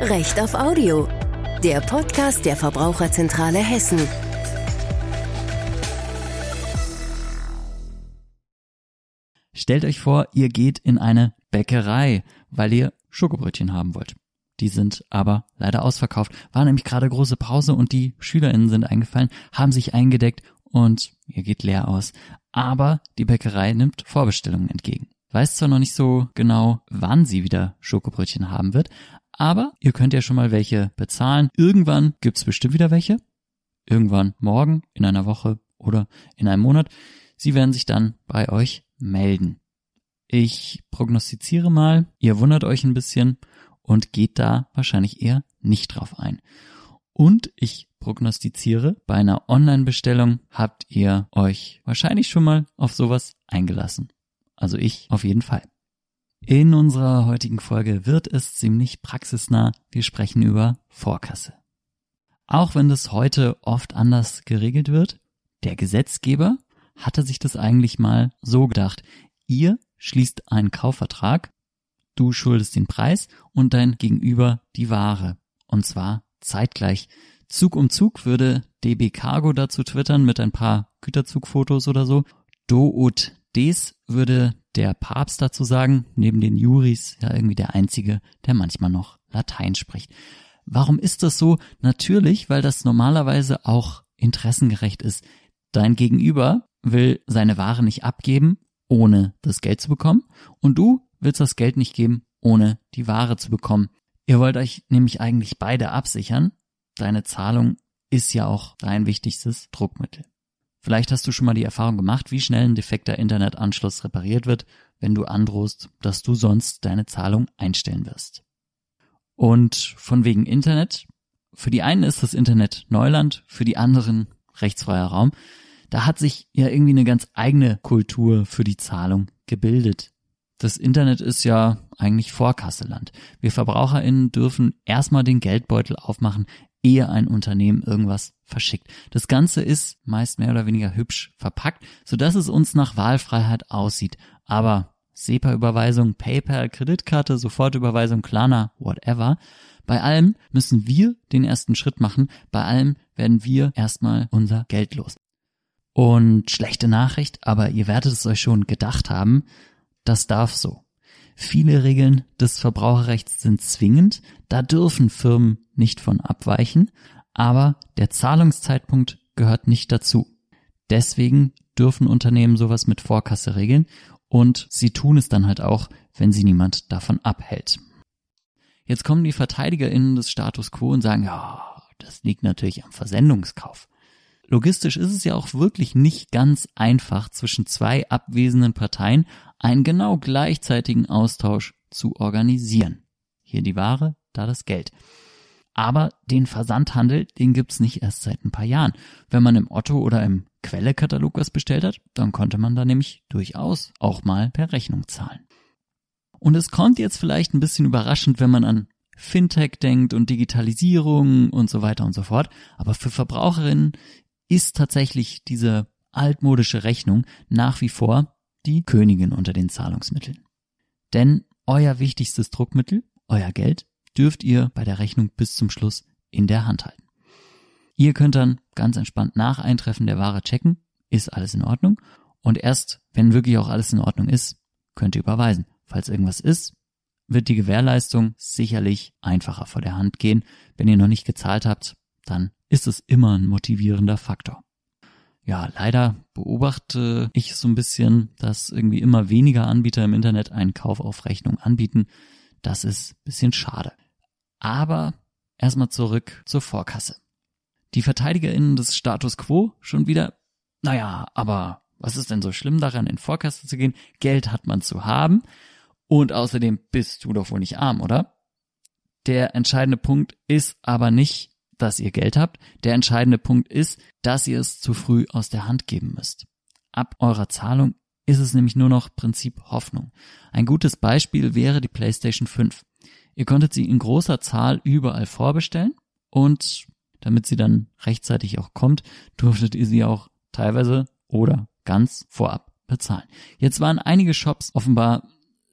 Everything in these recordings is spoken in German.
Recht auf Audio, der Podcast der Verbraucherzentrale Hessen. Stellt euch vor, ihr geht in eine Bäckerei, weil ihr Schokobrötchen haben wollt. Die sind aber leider ausverkauft. War nämlich gerade große Pause und die SchülerInnen sind eingefallen, haben sich eingedeckt und ihr geht leer aus. Aber die Bäckerei nimmt Vorbestellungen entgegen. Weiß zwar noch nicht so genau, wann sie wieder Schokobrötchen haben wird, aber ihr könnt ja schon mal welche bezahlen. Irgendwann gibt's bestimmt wieder welche. Irgendwann morgen, in einer Woche oder in einem Monat. Sie werden sich dann bei euch melden. Ich prognostiziere mal, ihr wundert euch ein bisschen und geht da wahrscheinlich eher nicht drauf ein. Und ich prognostiziere, bei einer Online-Bestellung habt ihr euch wahrscheinlich schon mal auf sowas eingelassen. Also ich auf jeden Fall. In unserer heutigen Folge wird es ziemlich praxisnah. Wir sprechen über Vorkasse. Auch wenn das heute oft anders geregelt wird, der Gesetzgeber hatte sich das eigentlich mal so gedacht. Ihr schließt einen Kaufvertrag, du schuldest den Preis und dein Gegenüber die Ware. Und zwar zeitgleich. Zug um Zug würde DB Cargo dazu twittern mit ein paar Güterzugfotos oder so. Do ut des würde der Papst dazu sagen, neben den Juris ja irgendwie der einzige, der manchmal noch Latein spricht. Warum ist das so? Natürlich, weil das normalerweise auch interessengerecht ist. Dein Gegenüber will seine Ware nicht abgeben, ohne das Geld zu bekommen, und du willst das Geld nicht geben, ohne die Ware zu bekommen. Ihr wollt euch nämlich eigentlich beide absichern. Deine Zahlung ist ja auch dein wichtigstes Druckmittel. Vielleicht hast du schon mal die Erfahrung gemacht, wie schnell ein defekter Internetanschluss repariert wird, wenn du androhst, dass du sonst deine Zahlung einstellen wirst. Und von wegen Internet. Für die einen ist das Internet Neuland, für die anderen rechtsfreier Raum. Da hat sich ja irgendwie eine ganz eigene Kultur für die Zahlung gebildet. Das Internet ist ja eigentlich Vorkasseland. Wir VerbraucherInnen dürfen erstmal den Geldbeutel aufmachen, ehe ein Unternehmen irgendwas verschickt. Das Ganze ist meist mehr oder weniger hübsch verpackt, sodass es uns nach Wahlfreiheit aussieht. Aber SEPA-Überweisung, PayPal, Kreditkarte, Sofortüberweisung, Klarna, whatever. Bei allem müssen wir den ersten Schritt machen. Bei allem werden wir erstmal unser Geld los. Und schlechte Nachricht, aber ihr werdet es euch schon gedacht haben, das darf so. Viele Regeln des Verbraucherrechts sind zwingend, da dürfen Firmen nicht von abweichen, aber der Zahlungszeitpunkt gehört nicht dazu. Deswegen dürfen Unternehmen sowas mit Vorkasse regeln und sie tun es dann halt auch, wenn sie niemand davon abhält. Jetzt kommen die VerteidigerInnen des Status quo und sagen, ja, das liegt natürlich am Versendungskauf. Logistisch ist es ja auch wirklich nicht ganz einfach, zwischen zwei abwesenden Parteien einen genau gleichzeitigen Austausch zu organisieren. Hier die Ware, da das Geld. Aber den Versandhandel, den gibt's nicht erst seit ein paar Jahren. Wenn man im Otto oder im Quelle-Katalog was bestellt hat, dann konnte man da nämlich durchaus auch mal per Rechnung zahlen. Und es kommt jetzt vielleicht ein bisschen überraschend, wenn man an Fintech denkt und Digitalisierung und so weiter und so fort. Aber für Verbraucherinnen ist tatsächlich diese altmodische Rechnung nach wie vor die Königin unter den Zahlungsmitteln. Denn euer wichtigstes Druckmittel, euer Geld, dürft ihr bei der Rechnung bis zum Schluss in der Hand halten. Ihr könnt dann ganz entspannt nach Eintreffen der Ware checken, ist alles in Ordnung. Und erst, wenn wirklich auch alles in Ordnung ist, könnt ihr überweisen. Falls irgendwas ist, wird die Gewährleistung sicherlich einfacher vor der Hand gehen. Wenn ihr noch nicht gezahlt habt, dann ist es immer ein motivierender Faktor. Ja, leider beobachte ich so ein bisschen, dass irgendwie immer weniger Anbieter im Internet einen Kauf auf Rechnung anbieten. Das ist ein bisschen schade. Aber erstmal zurück zur Vorkasse. Die VerteidigerInnen des Status Quo schon wieder, naja, aber was ist denn so schlimm daran, in Vorkasse zu gehen? Geld hat man zu haben. Und außerdem bist du doch wohl nicht arm, oder? Der entscheidende Punkt ist aber nicht, dass ihr Geld habt. Der entscheidende Punkt ist, dass ihr es zu früh aus der Hand geben müsst. Ab eurer Zahlung ist es nämlich nur noch Prinzip Hoffnung. Ein gutes Beispiel wäre die PlayStation 5. Ihr konntet sie in großer Zahl überall vorbestellen und damit sie dann rechtzeitig auch kommt, durftet ihr sie auch teilweise oder ganz vorab bezahlen. Jetzt waren einige Shops offenbar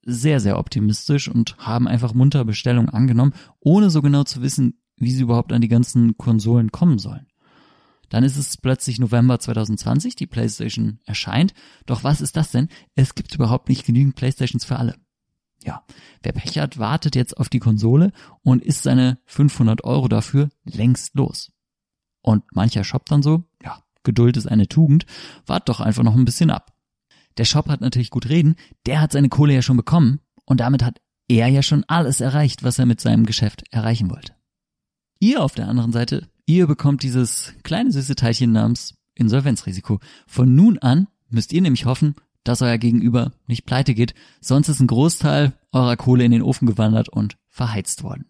sehr, sehr optimistisch und haben einfach munter Bestellungen angenommen, ohne so genau zu wissen, wie sie überhaupt an die ganzen Konsolen kommen sollen. Dann ist es plötzlich November 2020, die PlayStation erscheint. Doch was ist das denn? Es gibt überhaupt nicht genügend PlayStations für alle. Ja, wer Pech hat, wartet jetzt auf die Konsole und ist seine 500 Euro dafür längst los. Und mancher Shop dann so, ja, Geduld ist eine Tugend, wart doch einfach noch ein bisschen ab. Der Shop hat natürlich gut reden, der hat seine Kohle ja schon bekommen und damit hat er ja schon alles erreicht, was er mit seinem Geschäft erreichen wollte. Ihr auf der anderen Seite, ihr bekommt dieses kleine süße Teilchen namens Insolvenzrisiko. Von nun an müsst ihr nämlich hoffen, dass euer Gegenüber nicht pleite geht, sonst ist ein Großteil eurer Kohle in den Ofen gewandert und verheizt worden.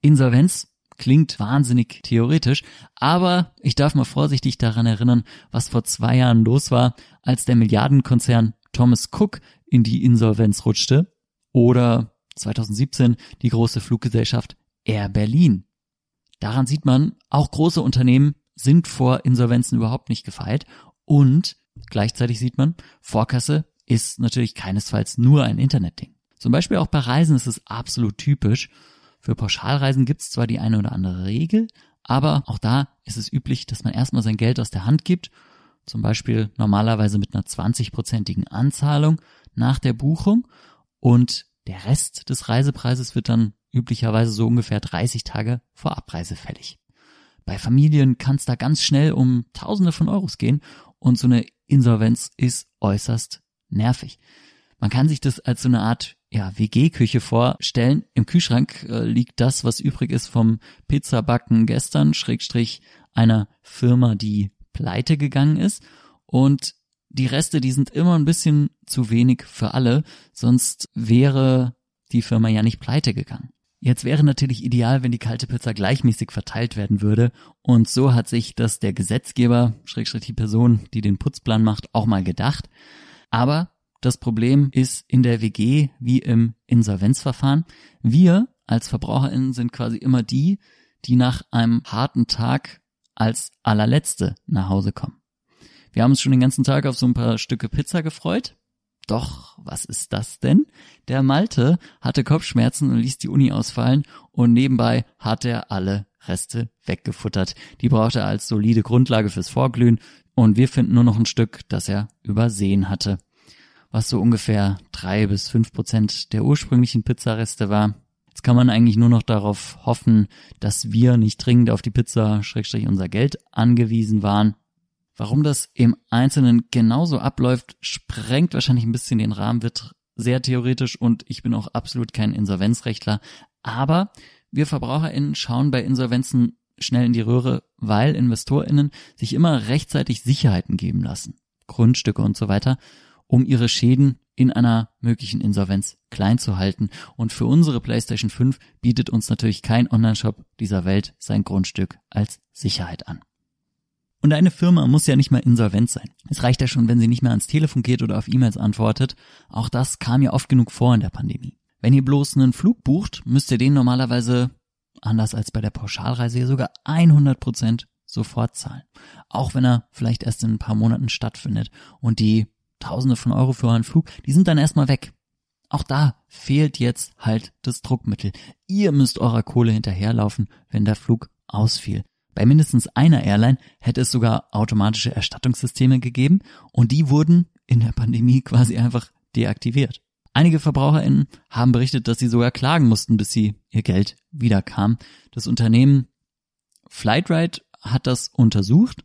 Insolvenz klingt wahnsinnig theoretisch, aber ich darf mal vorsichtig daran erinnern, was vor zwei Jahren los war, als der Milliardenkonzern Thomas Cook in die Insolvenz rutschte oder 2017 die große Fluggesellschaft Air Berlin. Daran sieht man, auch große Unternehmen sind vor Insolvenzen überhaupt nicht gefeit und Gleichzeitig sieht man, Vorkasse ist natürlich keinesfalls nur ein Internetding. Zum Beispiel auch bei Reisen ist es absolut typisch. Für Pauschalreisen gibt es zwar die eine oder andere Regel, aber auch da ist es üblich, dass man erstmal sein Geld aus der Hand gibt, zum Beispiel normalerweise mit einer 20-prozentigen Anzahlung nach der Buchung und der Rest des Reisepreises wird dann üblicherweise so ungefähr 30 Tage vor Abreise fällig. Bei Familien kann es da ganz schnell um Tausende von Euros gehen und so eine Insolvenz ist äußerst nervig. Man kann sich das als so eine Art ja, WG-Küche vorstellen. Im Kühlschrank äh, liegt das, was übrig ist vom Pizzabacken gestern, Schrägstrich einer Firma, die pleite gegangen ist. Und die Reste, die sind immer ein bisschen zu wenig für alle, sonst wäre die Firma ja nicht pleite gegangen. Jetzt wäre natürlich ideal, wenn die kalte Pizza gleichmäßig verteilt werden würde. Und so hat sich das der Gesetzgeber, Schrägstrich die Person, die den Putzplan macht, auch mal gedacht. Aber das Problem ist in der WG wie im Insolvenzverfahren. Wir als VerbraucherInnen sind quasi immer die, die nach einem harten Tag als allerletzte nach Hause kommen. Wir haben uns schon den ganzen Tag auf so ein paar Stücke Pizza gefreut, doch, was ist das denn? Der Malte hatte Kopfschmerzen und ließ die Uni ausfallen und nebenbei hat er alle Reste weggefuttert. Die brauchte er als solide Grundlage fürs Vorglühen und wir finden nur noch ein Stück, das er übersehen hatte. Was so ungefähr drei bis fünf Prozent der ursprünglichen Pizzareste war. Jetzt kann man eigentlich nur noch darauf hoffen, dass wir nicht dringend auf die Pizza, Schrägstrich unser Geld angewiesen waren Warum das im Einzelnen genauso abläuft, sprengt wahrscheinlich ein bisschen den Rahmen, wird sehr theoretisch und ich bin auch absolut kein Insolvenzrechtler. Aber wir VerbraucherInnen schauen bei Insolvenzen schnell in die Röhre, weil InvestorInnen sich immer rechtzeitig Sicherheiten geben lassen. Grundstücke und so weiter, um ihre Schäden in einer möglichen Insolvenz klein zu halten. Und für unsere PlayStation 5 bietet uns natürlich kein Onlineshop dieser Welt sein Grundstück als Sicherheit an. Und eine Firma muss ja nicht mal insolvent sein. Es reicht ja schon, wenn sie nicht mehr ans Telefon geht oder auf E-Mails antwortet. Auch das kam ja oft genug vor in der Pandemie. Wenn ihr bloß einen Flug bucht, müsst ihr den normalerweise, anders als bei der Pauschalreise, sogar 100 Prozent sofort zahlen. Auch wenn er vielleicht erst in ein paar Monaten stattfindet. Und die Tausende von Euro für euren Flug, die sind dann erstmal weg. Auch da fehlt jetzt halt das Druckmittel. Ihr müsst eurer Kohle hinterherlaufen, wenn der Flug ausfiel. Bei mindestens einer Airline hätte es sogar automatische Erstattungssysteme gegeben und die wurden in der Pandemie quasi einfach deaktiviert. Einige VerbraucherInnen haben berichtet, dass sie sogar klagen mussten, bis sie ihr Geld wiederkam. Das Unternehmen Flightride hat das untersucht.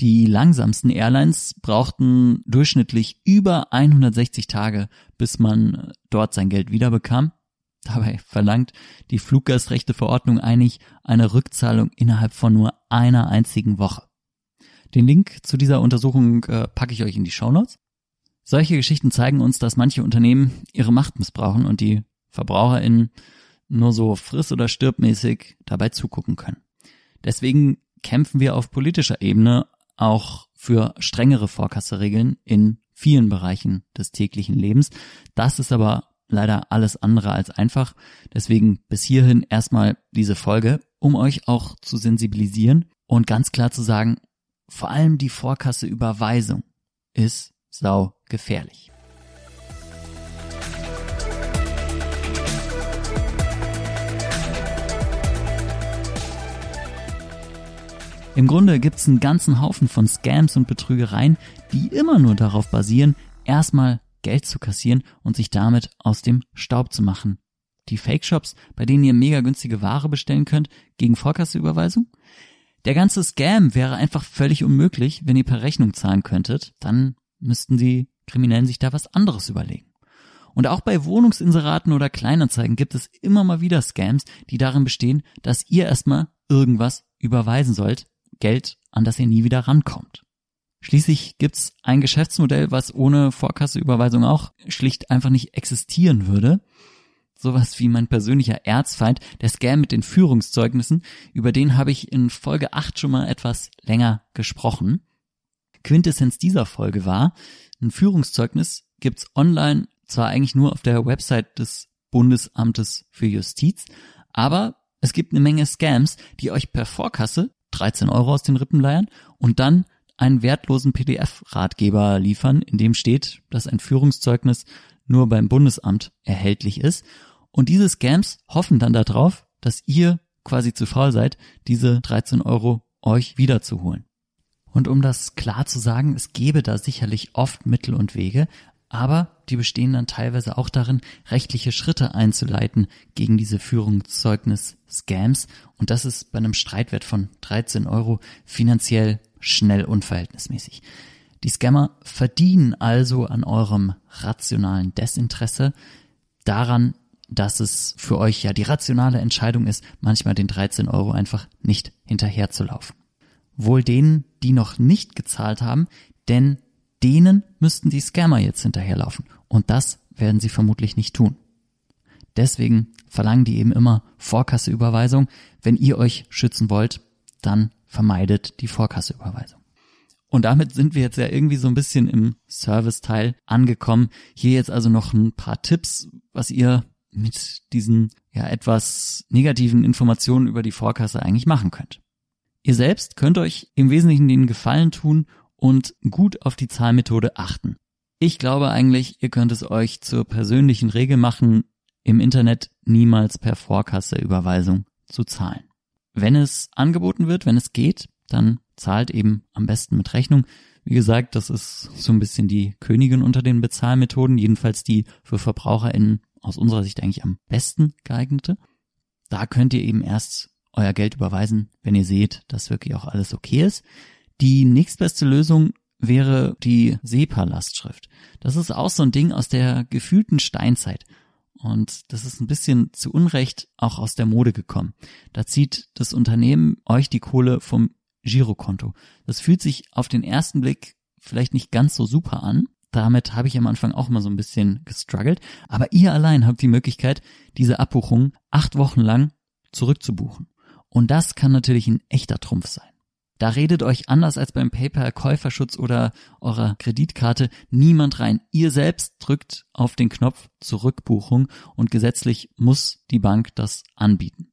Die langsamsten Airlines brauchten durchschnittlich über 160 Tage, bis man dort sein Geld wiederbekam. Dabei verlangt die Fluggastrechteverordnung eigentlich eine Rückzahlung innerhalb von nur einer einzigen Woche. Den Link zu dieser Untersuchung äh, packe ich euch in die Shownotes. Solche Geschichten zeigen uns, dass manche Unternehmen ihre Macht missbrauchen und die VerbraucherInnen nur so friss- oder stirbmäßig dabei zugucken können. Deswegen kämpfen wir auf politischer Ebene auch für strengere Vorkasseregeln in vielen Bereichen des täglichen Lebens. Das ist aber leider alles andere als einfach. Deswegen bis hierhin erstmal diese Folge, um euch auch zu sensibilisieren und ganz klar zu sagen, vor allem die Vorkasseüberweisung ist sau gefährlich. Im Grunde gibt's einen ganzen Haufen von Scams und Betrügereien, die immer nur darauf basieren, erstmal Geld zu kassieren und sich damit aus dem Staub zu machen. Die Fake-Shops, bei denen ihr mega günstige Ware bestellen könnt, gegen Vorkasseüberweisung? Der ganze Scam wäre einfach völlig unmöglich, wenn ihr per Rechnung zahlen könntet. Dann müssten die Kriminellen sich da was anderes überlegen. Und auch bei Wohnungsinseraten oder Kleinanzeigen gibt es immer mal wieder Scams, die darin bestehen, dass ihr erstmal irgendwas überweisen sollt, Geld, an das ihr nie wieder rankommt. Schließlich gibt's ein Geschäftsmodell, was ohne Vorkasseüberweisung auch schlicht einfach nicht existieren würde. Sowas wie mein persönlicher Erzfeind, der Scam mit den Führungszeugnissen, über den habe ich in Folge 8 schon mal etwas länger gesprochen. Quintessenz dieser Folge war, ein Führungszeugnis gibt's online zwar eigentlich nur auf der Website des Bundesamtes für Justiz, aber es gibt eine Menge Scams, die euch per Vorkasse 13 Euro aus den Rippen leiern und dann einen wertlosen PDF-Ratgeber liefern, in dem steht, dass ein Führungszeugnis nur beim Bundesamt erhältlich ist. Und diese Scams hoffen dann darauf, dass ihr quasi zu faul seid, diese 13 Euro euch wiederzuholen. Und um das klar zu sagen, es gäbe da sicherlich oft Mittel und Wege, aber die bestehen dann teilweise auch darin, rechtliche Schritte einzuleiten gegen diese Führungszeugnis-Scams. Und das ist bei einem Streitwert von 13 Euro finanziell schnell unverhältnismäßig. Die Scammer verdienen also an eurem rationalen Desinteresse daran, dass es für euch ja die rationale Entscheidung ist, manchmal den 13 Euro einfach nicht hinterherzulaufen. Wohl denen, die noch nicht gezahlt haben, denn denen müssten die Scammer jetzt hinterherlaufen. Und das werden sie vermutlich nicht tun. Deswegen verlangen die eben immer Vorkasseüberweisung. Wenn ihr euch schützen wollt, dann vermeidet die Vorkasseüberweisung. Und damit sind wir jetzt ja irgendwie so ein bisschen im Service-Teil angekommen. Hier jetzt also noch ein paar Tipps, was ihr mit diesen ja etwas negativen Informationen über die Vorkasse eigentlich machen könnt. Ihr selbst könnt euch im Wesentlichen den Gefallen tun und gut auf die Zahlmethode achten. Ich glaube eigentlich, ihr könnt es euch zur persönlichen Regel machen, im Internet niemals per Vorkasseüberweisung zu zahlen. Wenn es angeboten wird, wenn es geht, dann zahlt eben am besten mit Rechnung. Wie gesagt, das ist so ein bisschen die Königin unter den Bezahlmethoden, jedenfalls die für VerbraucherInnen aus unserer Sicht eigentlich am besten geeignete. Da könnt ihr eben erst euer Geld überweisen, wenn ihr seht, dass wirklich auch alles okay ist. Die nächstbeste Lösung wäre die SEPA-Lastschrift. Das ist auch so ein Ding aus der gefühlten Steinzeit. Und das ist ein bisschen zu Unrecht auch aus der Mode gekommen. Da zieht das Unternehmen euch die Kohle vom Girokonto. Das fühlt sich auf den ersten Blick vielleicht nicht ganz so super an. Damit habe ich am Anfang auch mal so ein bisschen gestruggelt. Aber ihr allein habt die Möglichkeit, diese Abbuchung acht Wochen lang zurückzubuchen. Und das kann natürlich ein echter Trumpf sein. Da redet euch anders als beim PayPal Käuferschutz oder eurer Kreditkarte niemand rein. Ihr selbst drückt auf den Knopf Zurückbuchung und gesetzlich muss die Bank das anbieten.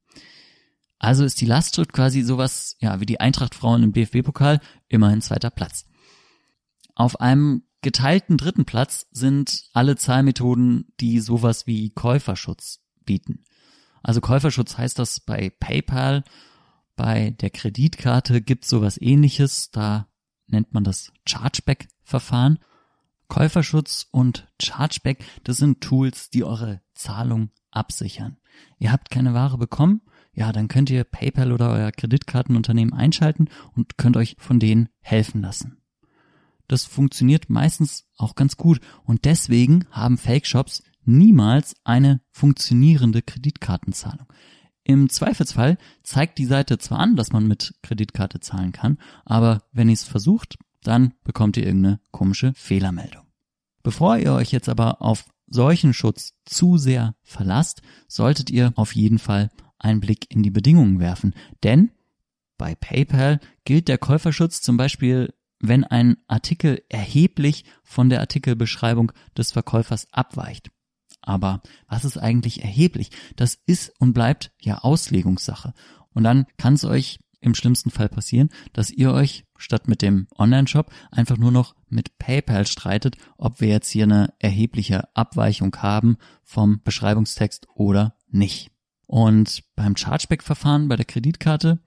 Also ist die Lastschrift quasi sowas, ja, wie die Eintrachtfrauen im DFB-Pokal, immerhin zweiter Platz. Auf einem geteilten dritten Platz sind alle Zahlmethoden, die sowas wie Käuferschutz bieten. Also Käuferschutz heißt das bei PayPal bei der Kreditkarte gibt sowas ähnliches, da nennt man das Chargeback-Verfahren. Käuferschutz und Chargeback, das sind Tools, die eure Zahlung absichern. Ihr habt keine Ware bekommen, ja, dann könnt ihr PayPal oder euer Kreditkartenunternehmen einschalten und könnt euch von denen helfen lassen. Das funktioniert meistens auch ganz gut und deswegen haben Fake-Shops niemals eine funktionierende Kreditkartenzahlung. Im Zweifelsfall zeigt die Seite zwar an, dass man mit Kreditkarte zahlen kann, aber wenn ihr es versucht, dann bekommt ihr irgendeine komische Fehlermeldung. Bevor ihr euch jetzt aber auf solchen Schutz zu sehr verlasst, solltet ihr auf jeden Fall einen Blick in die Bedingungen werfen. Denn bei PayPal gilt der Käuferschutz zum Beispiel, wenn ein Artikel erheblich von der Artikelbeschreibung des Verkäufers abweicht. Aber was ist eigentlich erheblich? Das ist und bleibt ja Auslegungssache. Und dann kann es euch im schlimmsten Fall passieren, dass ihr euch statt mit dem Online-Shop einfach nur noch mit PayPal streitet, ob wir jetzt hier eine erhebliche Abweichung haben vom Beschreibungstext oder nicht. Und beim Chargeback-Verfahren bei der Kreditkarte,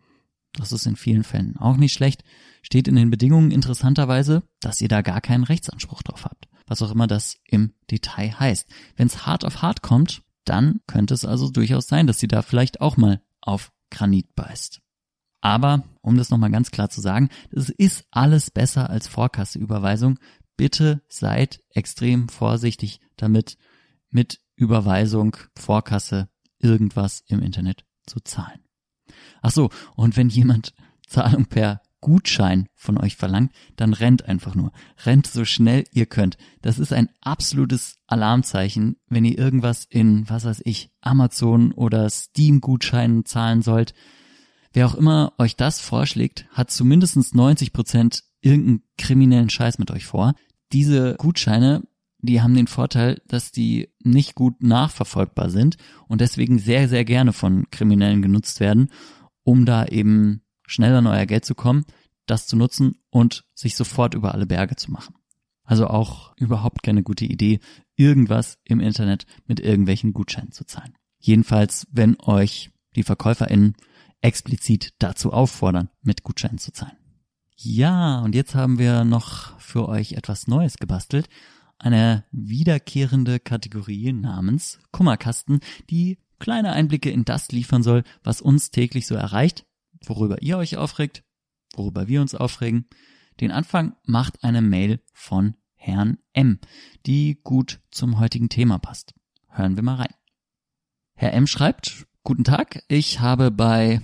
das ist in vielen Fällen auch nicht schlecht, steht in den Bedingungen interessanterweise, dass ihr da gar keinen Rechtsanspruch drauf habt. Was auch immer das im Detail heißt. Wenn es hart auf hart kommt, dann könnte es also durchaus sein, dass sie da vielleicht auch mal auf Granit beißt. Aber, um das nochmal ganz klar zu sagen, es ist alles besser als Vorkasseüberweisung. Bitte seid extrem vorsichtig damit, mit Überweisung, Vorkasse, irgendwas im Internet zu zahlen. Ach so, und wenn jemand Zahlung per Gutschein von euch verlangt, dann rennt einfach nur. Rennt so schnell ihr könnt. Das ist ein absolutes Alarmzeichen, wenn ihr irgendwas in, was weiß ich, Amazon oder Steam Gutscheinen zahlen sollt. Wer auch immer euch das vorschlägt, hat zumindest 90 Prozent irgendeinen kriminellen Scheiß mit euch vor. Diese Gutscheine, die haben den Vorteil, dass die nicht gut nachverfolgbar sind und deswegen sehr, sehr gerne von Kriminellen genutzt werden um da eben schnell an euer Geld zu kommen, das zu nutzen und sich sofort über alle Berge zu machen. Also auch überhaupt keine gute Idee, irgendwas im Internet mit irgendwelchen Gutscheinen zu zahlen. Jedenfalls, wenn euch die VerkäuferInnen explizit dazu auffordern, mit Gutscheinen zu zahlen. Ja, und jetzt haben wir noch für euch etwas Neues gebastelt. Eine wiederkehrende Kategorie namens Kummerkasten, die kleine Einblicke in das liefern soll, was uns täglich so erreicht, worüber ihr euch aufregt, worüber wir uns aufregen. Den Anfang macht eine Mail von Herrn M, die gut zum heutigen Thema passt. Hören wir mal rein. Herr M schreibt, Guten Tag, ich habe bei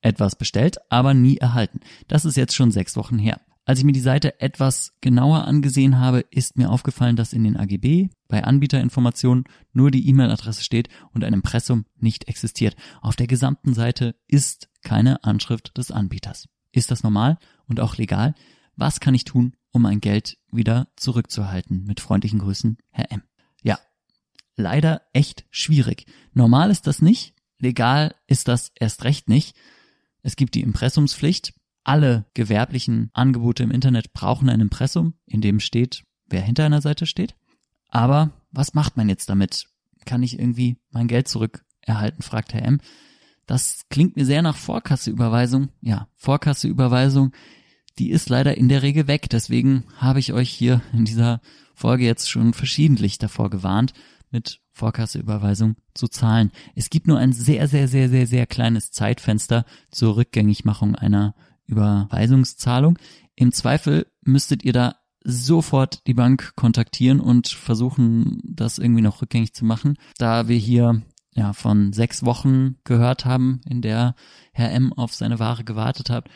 etwas bestellt, aber nie erhalten. Das ist jetzt schon sechs Wochen her. Als ich mir die Seite etwas genauer angesehen habe, ist mir aufgefallen, dass in den AGB bei Anbieterinformationen nur die E-Mail-Adresse steht und ein Impressum nicht existiert. Auf der gesamten Seite ist keine Anschrift des Anbieters. Ist das normal und auch legal? Was kann ich tun, um mein Geld wieder zurückzuhalten? Mit freundlichen Grüßen, Herr M. Ja, leider echt schwierig. Normal ist das nicht, legal ist das erst recht nicht. Es gibt die Impressumspflicht, alle gewerblichen Angebote im Internet brauchen ein Impressum, in dem steht, wer hinter einer Seite steht. Aber was macht man jetzt damit? Kann ich irgendwie mein Geld zurückerhalten, fragt Herr M. Das klingt mir sehr nach Vorkasseüberweisung. Ja, Vorkasseüberweisung, die ist leider in der Regel weg. Deswegen habe ich euch hier in dieser Folge jetzt schon verschiedentlich davor gewarnt, mit Vorkasseüberweisung zu zahlen. Es gibt nur ein sehr, sehr, sehr, sehr, sehr kleines Zeitfenster zur Rückgängigmachung einer Überweisungszahlung. Im Zweifel müsstet ihr da sofort die Bank kontaktieren und versuchen, das irgendwie noch rückgängig zu machen. Da wir hier ja von sechs Wochen gehört haben, in der Herr M auf seine Ware gewartet hat,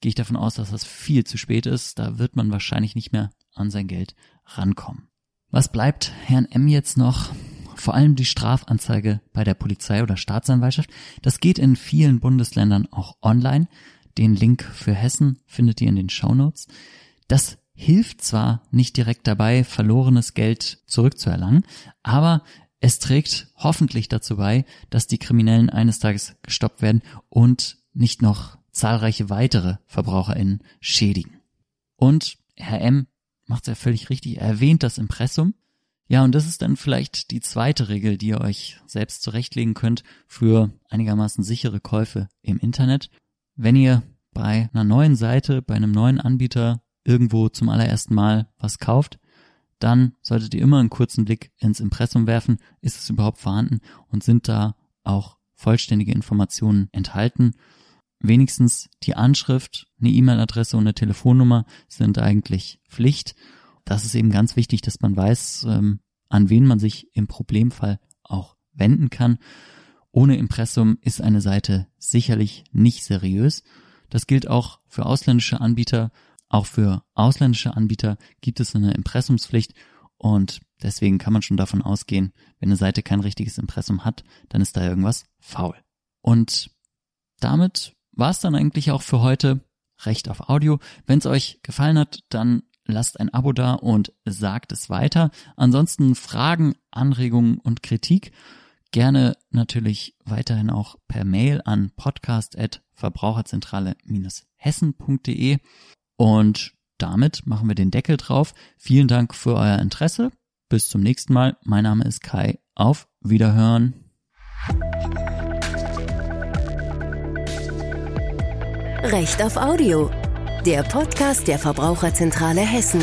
gehe ich davon aus, dass das viel zu spät ist. Da wird man wahrscheinlich nicht mehr an sein Geld rankommen. Was bleibt Herrn M jetzt noch? Vor allem die Strafanzeige bei der Polizei oder Staatsanwaltschaft. Das geht in vielen Bundesländern auch online. Den Link für Hessen findet ihr in den Show Notes. Das hilft zwar nicht direkt dabei, verlorenes Geld zurückzuerlangen, aber es trägt hoffentlich dazu bei, dass die Kriminellen eines Tages gestoppt werden und nicht noch zahlreiche weitere VerbraucherInnen schädigen. Und Herr M macht es ja völlig richtig, er erwähnt das Impressum. Ja, und das ist dann vielleicht die zweite Regel, die ihr euch selbst zurechtlegen könnt für einigermaßen sichere Käufe im Internet. Wenn ihr bei einer neuen Seite, bei einem neuen Anbieter irgendwo zum allerersten Mal was kauft, dann solltet ihr immer einen kurzen Blick ins Impressum werfen, ist es überhaupt vorhanden und sind da auch vollständige Informationen enthalten. Wenigstens die Anschrift, eine E-Mail-Adresse und eine Telefonnummer sind eigentlich Pflicht. Das ist eben ganz wichtig, dass man weiß, ähm, an wen man sich im Problemfall auch wenden kann. Ohne Impressum ist eine Seite sicherlich nicht seriös. Das gilt auch für ausländische Anbieter. Auch für ausländische Anbieter gibt es eine Impressumspflicht und deswegen kann man schon davon ausgehen, wenn eine Seite kein richtiges Impressum hat, dann ist da irgendwas faul. Und damit war es dann eigentlich auch für heute Recht auf Audio. Wenn es euch gefallen hat, dann lasst ein Abo da und sagt es weiter. Ansonsten Fragen, Anregungen und Kritik gerne natürlich weiterhin auch per Mail an podcast.verbraucherzentrale-hessen.de und damit machen wir den Deckel drauf. Vielen Dank für euer Interesse. Bis zum nächsten Mal. Mein Name ist Kai. Auf Wiederhören. Recht auf Audio. Der Podcast der Verbraucherzentrale Hessen.